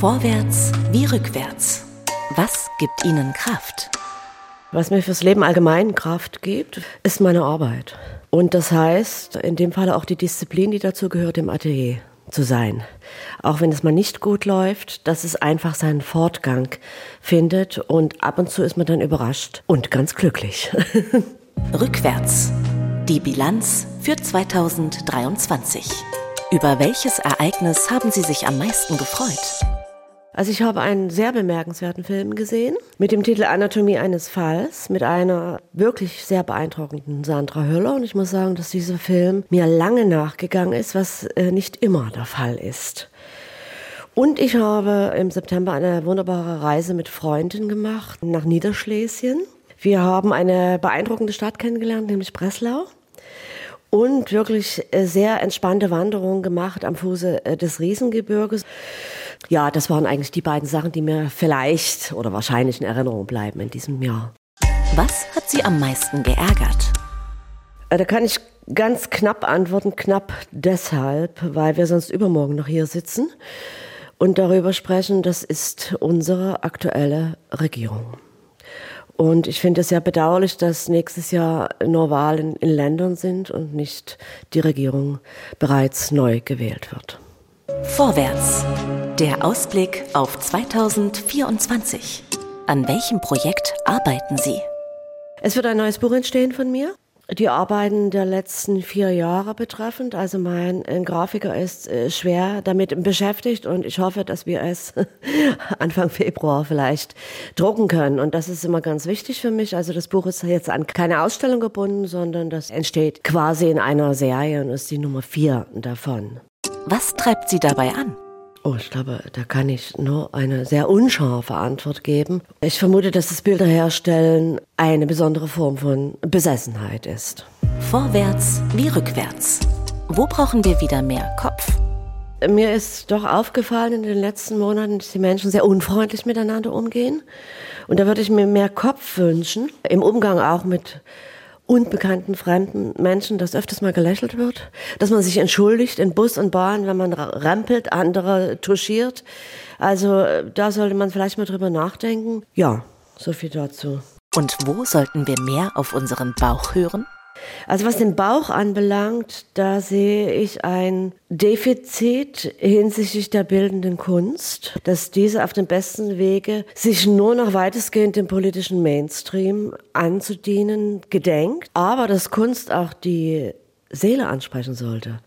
Vorwärts wie rückwärts. Was gibt Ihnen Kraft? Was mir fürs Leben allgemein Kraft gibt, ist meine Arbeit. Und das heißt, in dem Falle auch die Disziplin, die dazu gehört, im Atelier zu sein. Auch wenn es mal nicht gut läuft, dass es einfach seinen Fortgang findet und ab und zu ist man dann überrascht und ganz glücklich. Rückwärts. Die Bilanz für 2023. Über welches Ereignis haben Sie sich am meisten gefreut? Also ich habe einen sehr bemerkenswerten Film gesehen mit dem Titel Anatomie eines Falls mit einer wirklich sehr beeindruckenden Sandra Höller und ich muss sagen, dass dieser Film mir lange nachgegangen ist, was äh, nicht immer der Fall ist. Und ich habe im September eine wunderbare Reise mit Freunden gemacht nach Niederschlesien. Wir haben eine beeindruckende Stadt kennengelernt, nämlich Breslau und wirklich äh, sehr entspannte Wanderungen gemacht am Fuße äh, des Riesengebirges. Ja, das waren eigentlich die beiden Sachen, die mir vielleicht oder wahrscheinlich in Erinnerung bleiben in diesem Jahr. Was hat Sie am meisten geärgert? Äh, da kann ich ganz knapp antworten, knapp deshalb, weil wir sonst übermorgen noch hier sitzen und darüber sprechen, das ist unsere aktuelle Regierung. Und ich finde es sehr bedauerlich, dass nächstes Jahr nur Wahlen in Ländern sind und nicht die Regierung bereits neu gewählt wird. Vorwärts. Der Ausblick auf 2024. An welchem Projekt arbeiten Sie? Es wird ein neues Buch entstehen von mir die Arbeiten der letzten vier Jahre betreffend. Also mein Grafiker ist äh, schwer damit beschäftigt und ich hoffe, dass wir es Anfang Februar vielleicht drucken können. Und das ist immer ganz wichtig für mich. Also das Buch ist jetzt an keine Ausstellung gebunden, sondern das entsteht quasi in einer Serie und ist die Nummer vier davon. Was treibt Sie dabei an? Oh, ich glaube, da kann ich nur eine sehr unscharfe Antwort geben. Ich vermute, dass das Bilderherstellen eine besondere Form von Besessenheit ist. Vorwärts wie rückwärts. Wo brauchen wir wieder mehr Kopf? Mir ist doch aufgefallen in den letzten Monaten, dass die Menschen sehr unfreundlich miteinander umgehen. Und da würde ich mir mehr Kopf wünschen, im Umgang auch mit unbekannten fremden Menschen, dass öfters mal gelächelt wird, dass man sich entschuldigt in Bus und Bahn, wenn man rempelt, andere touchiert. Also da sollte man vielleicht mal drüber nachdenken. Ja, so viel dazu. Und wo sollten wir mehr auf unseren Bauch hören? Also was den Bauch anbelangt, da sehe ich ein Defizit hinsichtlich der bildenden Kunst, dass diese auf dem besten Wege, sich nur noch weitestgehend dem politischen Mainstream anzudienen, gedenkt, aber dass Kunst auch die Seele ansprechen sollte.